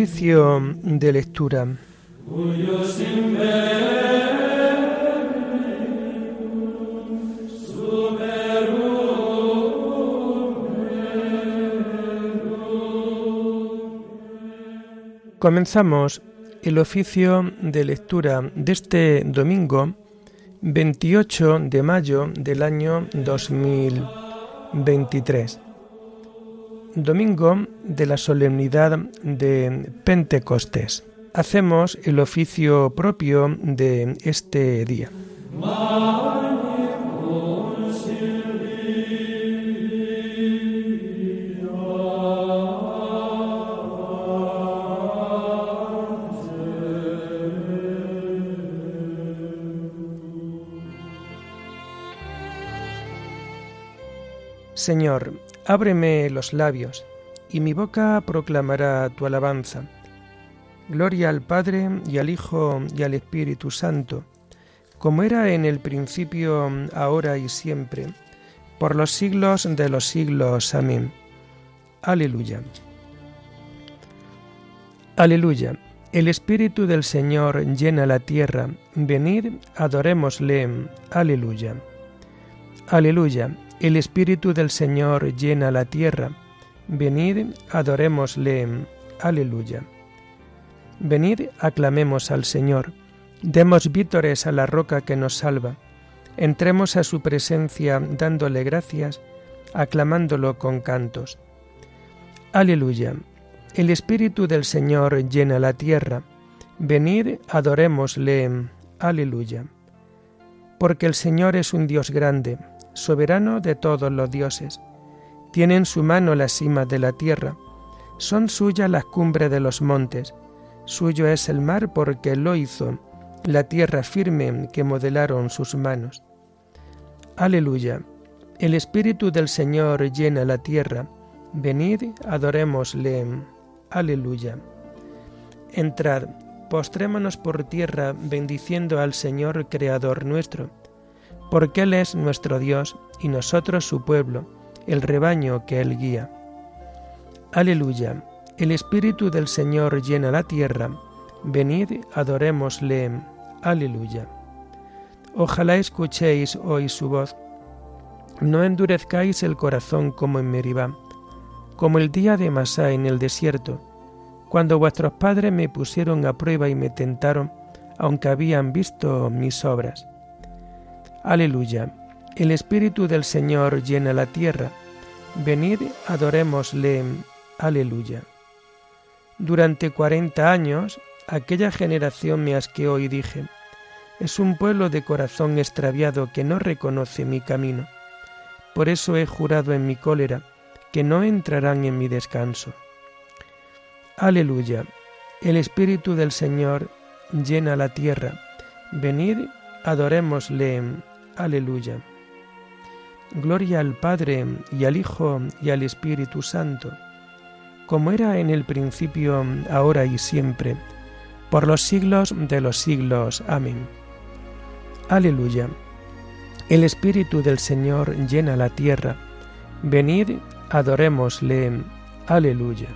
Oficio de lectura. Comenzamos el oficio de lectura de este domingo 28 de mayo del año 2023 domingo de la solemnidad de Pentecostés. Hacemos el oficio propio de este día. Señor, Ábreme los labios, y mi boca proclamará tu alabanza. Gloria al Padre y al Hijo y al Espíritu Santo, como era en el principio, ahora y siempre, por los siglos de los siglos. Amén. Aleluya. Aleluya. El Espíritu del Señor llena la tierra. Venid, adorémosle. Aleluya. Aleluya. El Espíritu del Señor llena la tierra. Venid, adorémosle. Aleluya. Venid, aclamemos al Señor. Demos vítores a la roca que nos salva. Entremos a su presencia dándole gracias, aclamándolo con cantos. Aleluya. El Espíritu del Señor llena la tierra. Venid, adorémosle. Aleluya. Porque el Señor es un Dios grande soberano de todos los dioses. Tiene en su mano las cimas de la tierra, son suyas las cumbres de los montes, suyo es el mar porque lo hizo, la tierra firme que modelaron sus manos. Aleluya. El Espíritu del Señor llena la tierra. Venid, adorémosle. Aleluya. Entrad, postrémonos por tierra, bendiciendo al Señor Creador nuestro porque Él es nuestro Dios y nosotros su pueblo, el rebaño que Él guía. Aleluya. El Espíritu del Señor llena la tierra. Venid, adorémosle. Aleluya. Ojalá escuchéis hoy su voz. No endurezcáis el corazón como en Meribá, como el día de Masá en el desierto, cuando vuestros padres me pusieron a prueba y me tentaron, aunque habían visto mis obras. Aleluya. El Espíritu del Señor llena la tierra. Venid, adorémosle. Aleluya. Durante cuarenta años, aquella generación me asqueó y dije, es un pueblo de corazón extraviado que no reconoce mi camino. Por eso he jurado en mi cólera que no entrarán en mi descanso. Aleluya. El Espíritu del Señor llena la tierra. Venid, adorémosle. Aleluya. Gloria al Padre y al Hijo y al Espíritu Santo, como era en el principio, ahora y siempre, por los siglos de los siglos. Amén. Aleluya. El Espíritu del Señor llena la tierra. Venid, adorémosle. Aleluya.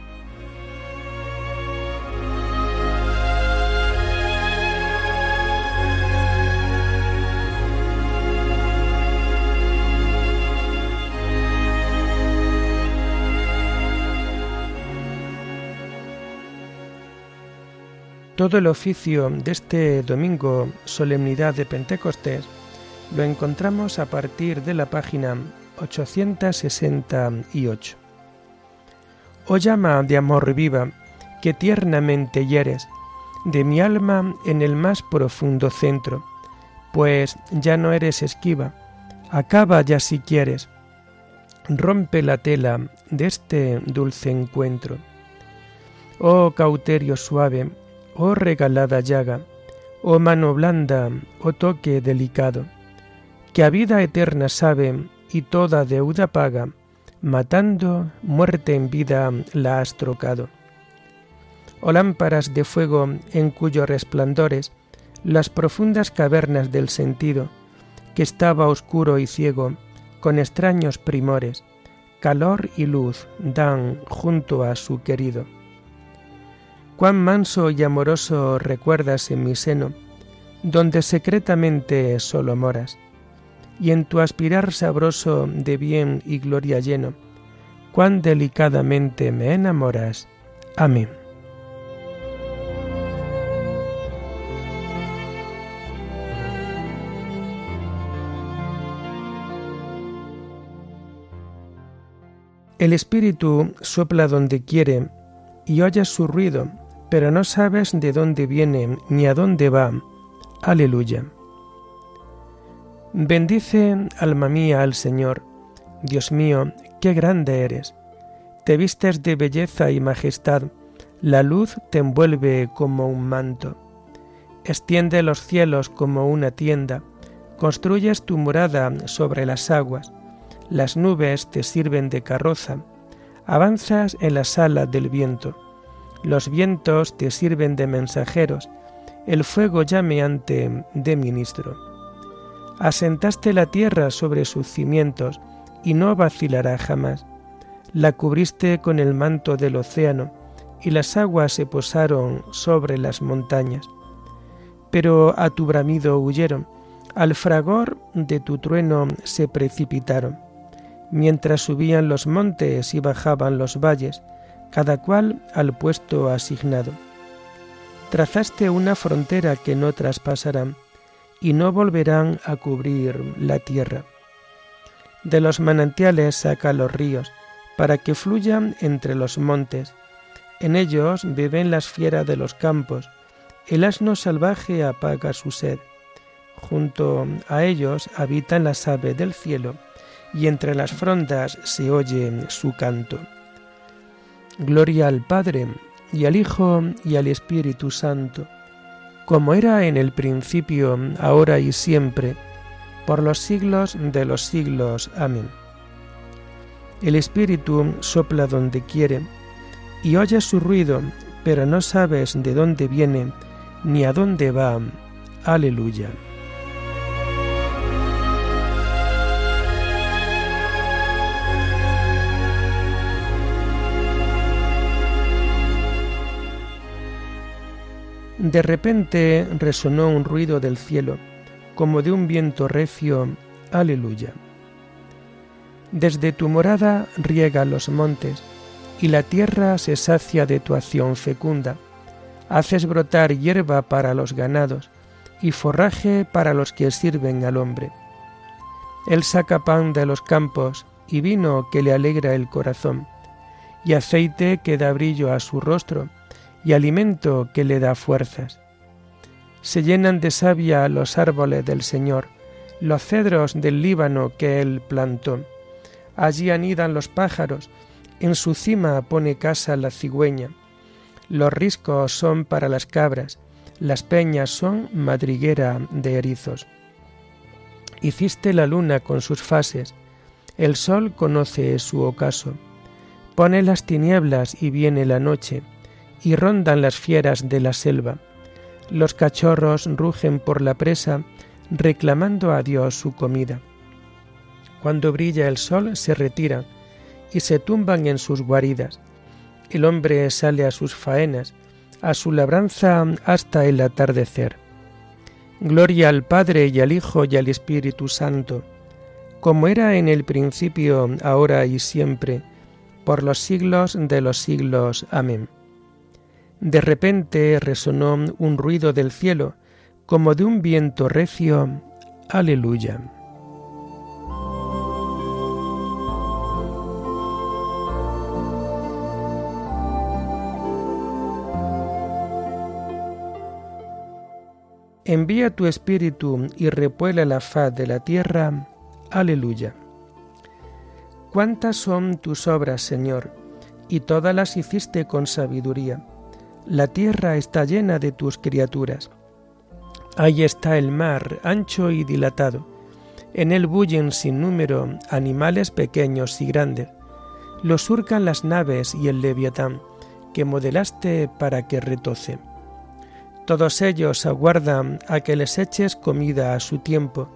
Todo el oficio de este domingo, solemnidad de Pentecostés, lo encontramos a partir de la página 868. Oh llama de amor viva, que tiernamente hieres, de mi alma en el más profundo centro, pues ya no eres esquiva, acaba ya si quieres, rompe la tela de este dulce encuentro. Oh cauterio suave, oh regalada llaga, oh mano blanda, oh toque delicado, que a vida eterna sabe y toda deuda paga, matando, muerte en vida la has trocado. Oh lámparas de fuego en cuyos resplandores las profundas cavernas del sentido, que estaba oscuro y ciego, con extraños primores, calor y luz dan junto a su querido cuán manso y amoroso recuerdas en mi seno, donde secretamente solo moras, y en tu aspirar sabroso de bien y gloria lleno, cuán delicadamente me enamoras. Amén. El Espíritu sopla donde quiere y oyes su ruido, pero no sabes de dónde viene ni a dónde va. Aleluya. Bendice, alma mía, al Señor. Dios mío, qué grande eres. Te vistes de belleza y majestad, la luz te envuelve como un manto. Extiende los cielos como una tienda, construyes tu morada sobre las aguas las nubes te sirven de carroza, avanzas en la sala del viento, los vientos te sirven de mensajeros, el fuego llameante de ministro. Asentaste la tierra sobre sus cimientos y no vacilará jamás. La cubriste con el manto del océano y las aguas se posaron sobre las montañas. Pero a tu bramido huyeron, al fragor de tu trueno se precipitaron mientras subían los montes y bajaban los valles, cada cual al puesto asignado. Trazaste una frontera que no traspasarán, y no volverán a cubrir la tierra. De los manantiales saca los ríos, para que fluyan entre los montes. En ellos beben las fieras de los campos, el asno salvaje apaga su sed. Junto a ellos habitan las aves del cielo, y entre las frondas se oye su canto. Gloria al Padre, y al Hijo, y al Espíritu Santo, como era en el principio, ahora y siempre, por los siglos de los siglos. Amén. El Espíritu sopla donde quiere, y oyes su ruido, pero no sabes de dónde viene ni a dónde va. Aleluya. De repente resonó un ruido del cielo, como de un viento recio. Aleluya. Desde tu morada riega los montes, y la tierra se sacia de tu acción fecunda. Haces brotar hierba para los ganados, y forraje para los que sirven al hombre. Él saca pan de los campos, y vino que le alegra el corazón, y aceite que da brillo a su rostro, y alimento que le da fuerzas. Se llenan de savia los árboles del Señor, los cedros del Líbano que él plantó. Allí anidan los pájaros, en su cima pone casa la cigüeña. Los riscos son para las cabras, las peñas son madriguera de erizos. Hiciste la luna con sus fases, el sol conoce su ocaso. Pone las tinieblas y viene la noche, y rondan las fieras de la selva. Los cachorros rugen por la presa, reclamando a Dios su comida. Cuando brilla el sol se retiran y se tumban en sus guaridas. El hombre sale a sus faenas, a su labranza hasta el atardecer. Gloria al Padre y al Hijo y al Espíritu Santo, como era en el principio, ahora y siempre, por los siglos de los siglos. Amén. De repente resonó un ruido del cielo, como de un viento recio. Aleluya. Envía tu espíritu y repuela la faz de la tierra. Aleluya. ¿Cuántas son tus obras, Señor? Y todas las hiciste con sabiduría la tierra está llena de tus criaturas. Ahí está el mar, ancho y dilatado. En él bullen sin número animales pequeños y grandes. Lo surcan las naves y el leviatán, que modelaste para que retoce. Todos ellos aguardan a que les eches comida a su tiempo.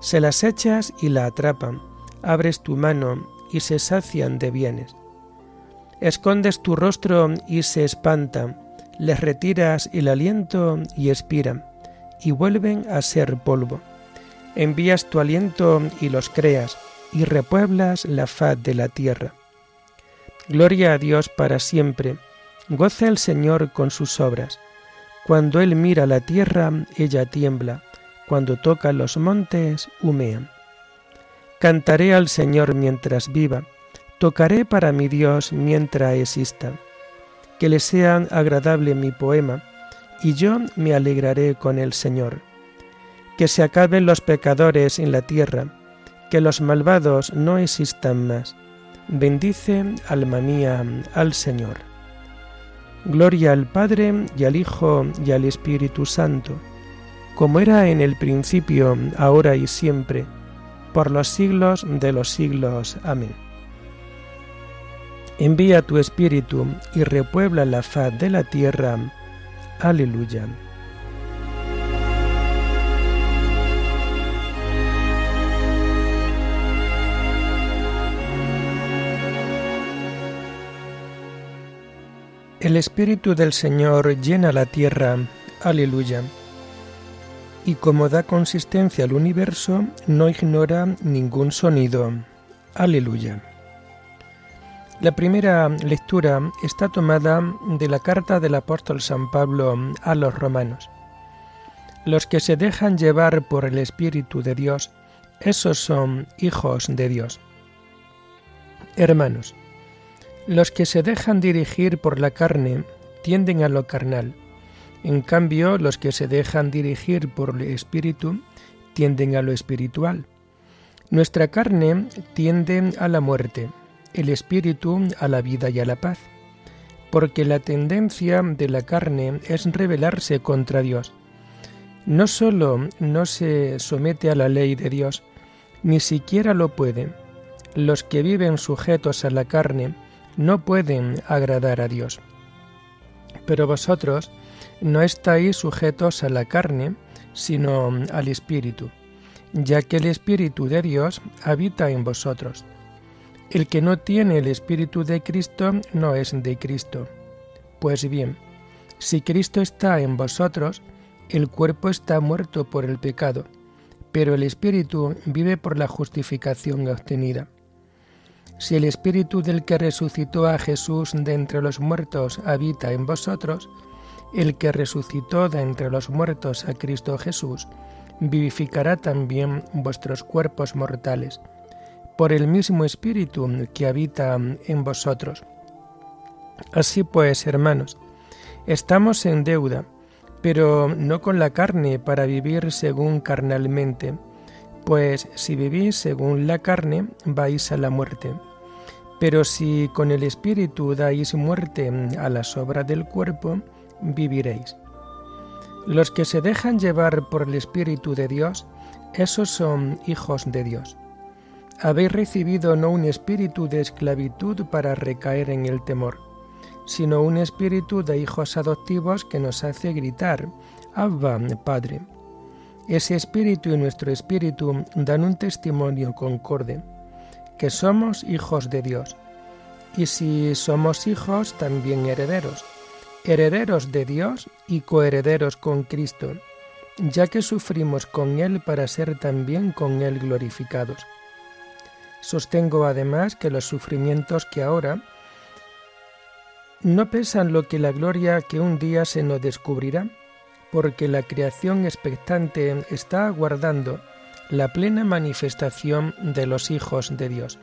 Se las echas y la atrapan. Abres tu mano y se sacian de bienes. Escondes tu rostro y se espantan, les retiras el aliento y expiran, y vuelven a ser polvo. Envías tu aliento y los creas, y repueblas la faz de la tierra. Gloria a Dios para siempre. Goza el Señor con sus obras. Cuando Él mira la tierra, ella tiembla. Cuando toca los montes, humean. Cantaré al Señor mientras viva. Tocaré para mi Dios mientras exista que le sea agradable mi poema, y yo me alegraré con el Señor. Que se acaben los pecadores en la tierra, que los malvados no existan más. Bendice, alma mía, al Señor. Gloria al Padre y al Hijo y al Espíritu Santo, como era en el principio, ahora y siempre, por los siglos de los siglos. Amén. Envía tu espíritu y repuebla la faz de la tierra. Aleluya. El Espíritu del Señor llena la tierra. Aleluya. Y como da consistencia al universo, no ignora ningún sonido. Aleluya. La primera lectura está tomada de la carta del apóstol San Pablo a los romanos. Los que se dejan llevar por el Espíritu de Dios, esos son hijos de Dios. Hermanos, los que se dejan dirigir por la carne tienden a lo carnal. En cambio, los que se dejan dirigir por el Espíritu tienden a lo espiritual. Nuestra carne tiende a la muerte, el espíritu a la vida y a la paz, porque la tendencia de la carne es rebelarse contra Dios. No sólo no se somete a la ley de Dios, ni siquiera lo puede. Los que viven sujetos a la carne no pueden agradar a Dios. Pero vosotros no estáis sujetos a la carne, sino al Espíritu, ya que el Espíritu de Dios habita en vosotros. El que no tiene el Espíritu de Cristo no es de Cristo. Pues bien, si Cristo está en vosotros, el cuerpo está muerto por el pecado, pero el Espíritu vive por la justificación obtenida. Si el Espíritu del que resucitó a Jesús de entre los muertos habita en vosotros, el que resucitó de entre los muertos a Cristo Jesús, vivificará también vuestros cuerpos mortales por el mismo Espíritu que habita en vosotros. Así pues, hermanos, estamos en deuda, pero no con la carne para vivir según carnalmente, pues si vivís según la carne, vais a la muerte. Pero si con el Espíritu dais muerte a la sobra del cuerpo, viviréis. Los que se dejan llevar por el Espíritu de Dios, esos son hijos de Dios habéis recibido no un espíritu de esclavitud para recaer en el temor, sino un espíritu de hijos adoptivos que nos hace gritar, Abba, Padre. Ese espíritu y nuestro espíritu dan un testimonio concorde, que somos hijos de Dios. Y si somos hijos, también herederos, herederos de Dios y coherederos con Cristo, ya que sufrimos con Él para ser también con Él glorificados Sostengo además que los sufrimientos que ahora no pesan lo que la gloria que un día se nos descubrirá, porque la creación expectante está aguardando la plena manifestación de los hijos de Dios.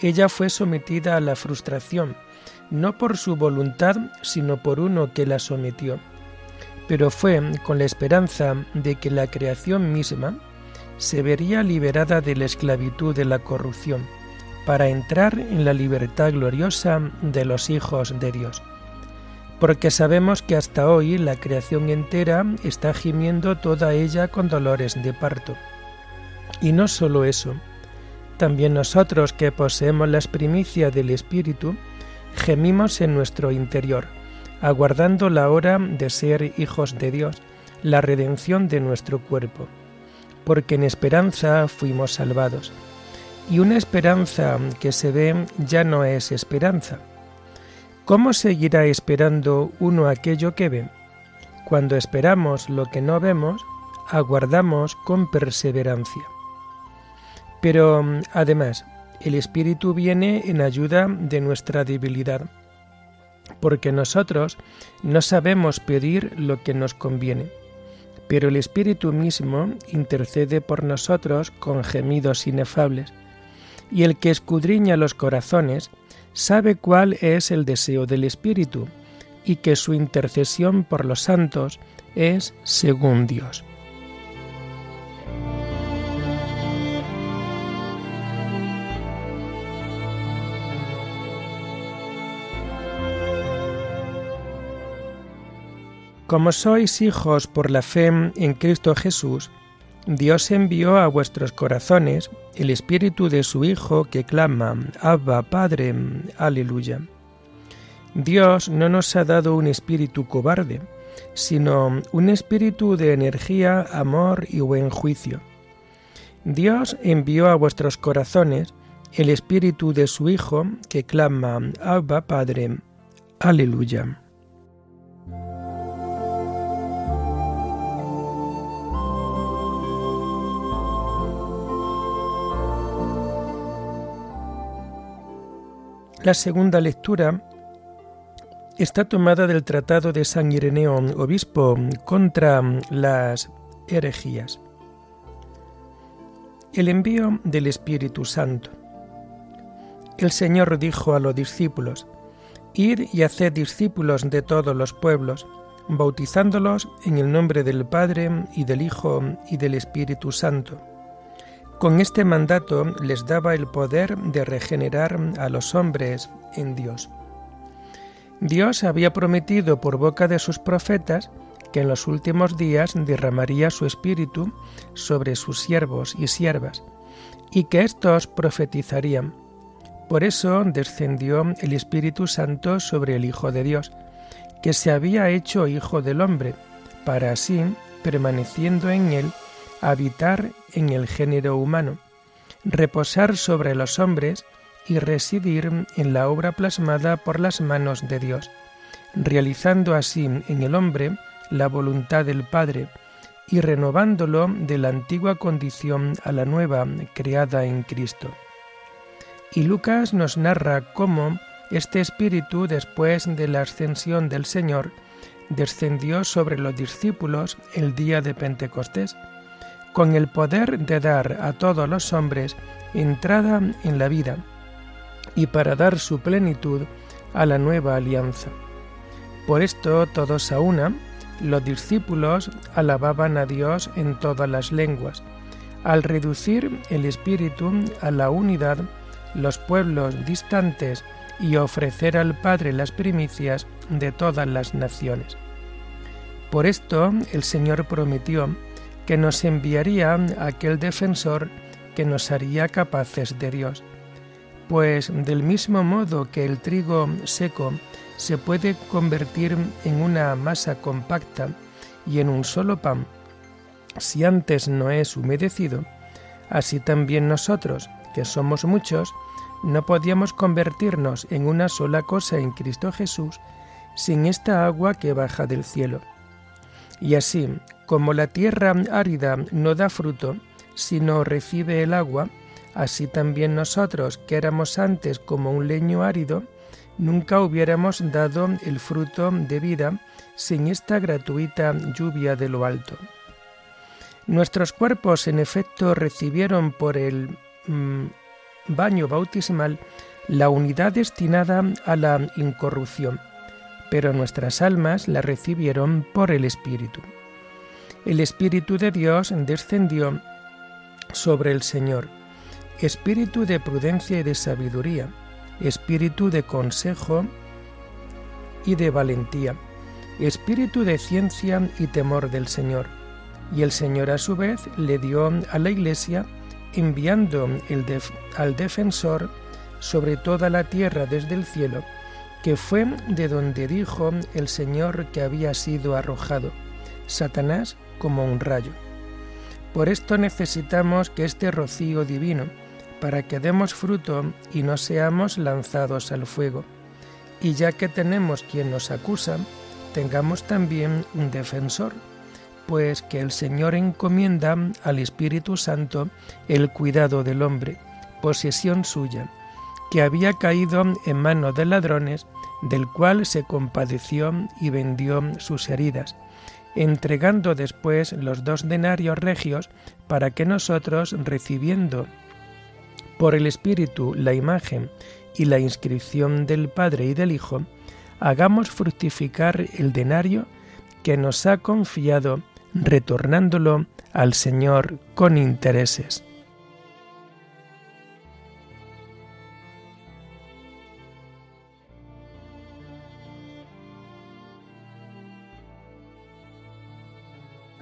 Ella fue sometida a la frustración, no por su voluntad, sino por uno que la sometió, pero fue con la esperanza de que la creación misma, se vería liberada de la esclavitud de la corrupción, para entrar en la libertad gloriosa de los hijos de Dios. Porque sabemos que hasta hoy la creación entera está gimiendo toda ella con dolores de parto. Y no solo eso, también nosotros que poseemos las primicias del Espíritu, gemimos en nuestro interior, aguardando la hora de ser hijos de Dios, la redención de nuestro cuerpo porque en esperanza fuimos salvados. Y una esperanza que se ve ya no es esperanza. ¿Cómo seguirá esperando uno aquello que ve? Cuando esperamos lo que no vemos, aguardamos con perseverancia. Pero además, el Espíritu viene en ayuda de nuestra debilidad, porque nosotros no sabemos pedir lo que nos conviene, pero el Espíritu mismo intercede por nosotros con gemidos inefables, y el que escudriña los corazones sabe cuál es el deseo del Espíritu, y que su intercesión por los santos es según Dios. Como sois hijos por la fe en Cristo Jesús, Dios envió a vuestros corazones el Espíritu de su Hijo que clama, Abba, Padre, aleluya. Dios no nos ha dado un espíritu cobarde, sino un espíritu de energía, amor y buen juicio. Dios envió a vuestros corazones el espíritu de su Hijo que clama, Abba, Padre, aleluya. La segunda lectura está tomada del Tratado de San Ireneo, obispo, contra las herejías. El envío del Espíritu Santo. El Señor dijo a los discípulos, Id y haced discípulos de todos los pueblos, bautizándolos en el nombre del Padre y del Hijo y del Espíritu Santo con este mandato les daba el poder de regenerar a los hombres en Dios. Dios había prometido por boca de sus profetas que en los últimos días derramaría su espíritu sobre sus siervos y siervas, y que éstos profetizarían. Por eso descendió el Espíritu Santo sobre el Hijo de Dios, que se había hecho Hijo del hombre, para así, permaneciendo en él, habitar en el género humano, reposar sobre los hombres y residir en la obra plasmada por las manos de Dios, realizando así en el hombre la voluntad del Padre y renovándolo de la antigua condición a la nueva creada en Cristo. Y Lucas nos narra cómo este espíritu, después de la ascensión del Señor, descendió sobre los discípulos el día de Pentecostés, con el poder de dar a todos los hombres entrada en la vida y para dar su plenitud a la nueva alianza. Por esto todos a una, los discípulos alababan a Dios en todas las lenguas. Al reducir el espíritu a la unidad, los pueblos distantes y ofrecer al Padre las primicias de todas las naciones. Por esto el Señor prometió que nos enviaría aquel defensor que nos haría capaces de Dios. Pues del mismo modo que el trigo seco se puede convertir en una masa compacta y en un solo pan, si antes no es humedecido, así también nosotros, que somos muchos, no podíamos convertirnos en una sola cosa en Cristo Jesús sin esta agua que baja del cielo. Y así, como la tierra árida no da fruto, sino recibe el agua, así también nosotros, que éramos antes como un leño árido, nunca hubiéramos dado el fruto de vida sin esta gratuita lluvia de lo alto. Nuestros cuerpos, en efecto, recibieron por el mm, baño bautismal la unidad destinada a la incorrupción, pero nuestras almas la recibieron por el Espíritu el Espíritu de Dios descendió sobre el Señor, espíritu de prudencia y de sabiduría, espíritu de consejo y de valentía, espíritu de ciencia y temor del Señor. Y el Señor a su vez le dio a la Iglesia, enviando al defensor sobre toda la tierra desde el cielo, que fue de donde dijo el Señor que había sido arrojado. Satanás como un rayo. Por esto necesitamos que este rocío divino, para que demos fruto y no seamos lanzados al fuego, Y ya que tenemos quien nos acusa, tengamos también un defensor, pues que el Señor encomienda al Espíritu Santo el cuidado del hombre, posesión suya, que había caído en manos de ladrones, del cual se compadeció y vendió sus heridas, entregando después los dos denarios regios para que nosotros, recibiendo por el Espíritu la imagen y la inscripción del Padre y del Hijo, hagamos fructificar el denario que nos ha confiado, retornándolo al Señor con intereses.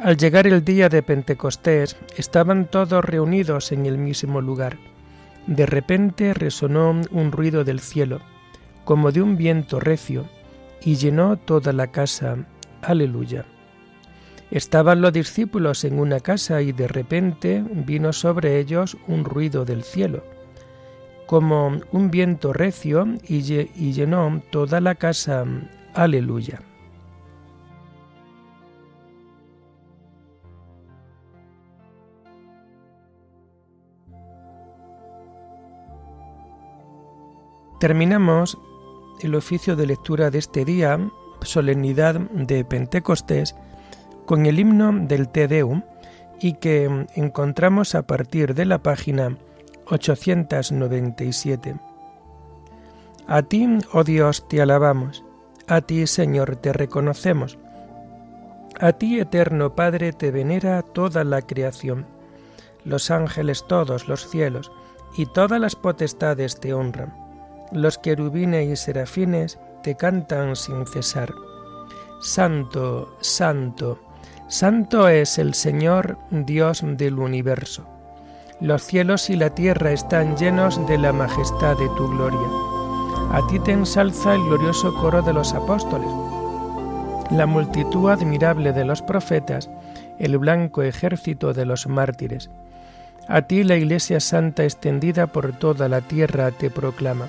Al llegar el día de Pentecostés, estaban todos reunidos en el mismo lugar. De repente resonó un ruido del cielo, como de un viento recio, y llenó toda la casa. Aleluya. Estaban los discípulos en una casa y de repente vino sobre ellos un ruido del cielo, como un viento recio, y llenó toda la casa. Aleluya. Terminamos el oficio de lectura de este día, solemnidad de Pentecostés, con el himno del Te Deum y que encontramos a partir de la página 897. A ti, oh Dios, te alabamos, a ti, Señor, te reconocemos, a ti, eterno Padre, te venera toda la creación, los ángeles todos, los cielos, y todas las potestades te honran los querubines y serafines te cantan sin cesar. Santo, santo, santo es el Señor Dios del universo. Los cielos y la tierra están llenos de la majestad de tu gloria. A ti te ensalza el glorioso coro de los apóstoles, la multitud admirable de los profetas, el blanco ejército de los mártires. A ti la Iglesia Santa extendida por toda la tierra te proclama.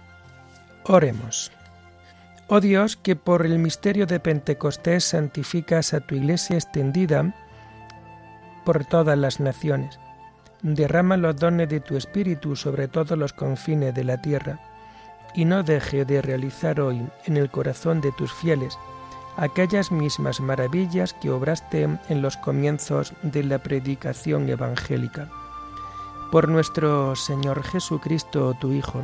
Oremos. Oh Dios, que por el misterio de Pentecostés santificas a tu iglesia extendida por todas las naciones. Derrama los dones de tu Espíritu sobre todos los confines de la tierra, y no deje de realizar hoy en el corazón de tus fieles aquellas mismas maravillas que obraste en los comienzos de la predicación evangélica. Por nuestro Señor Jesucristo, tu Hijo,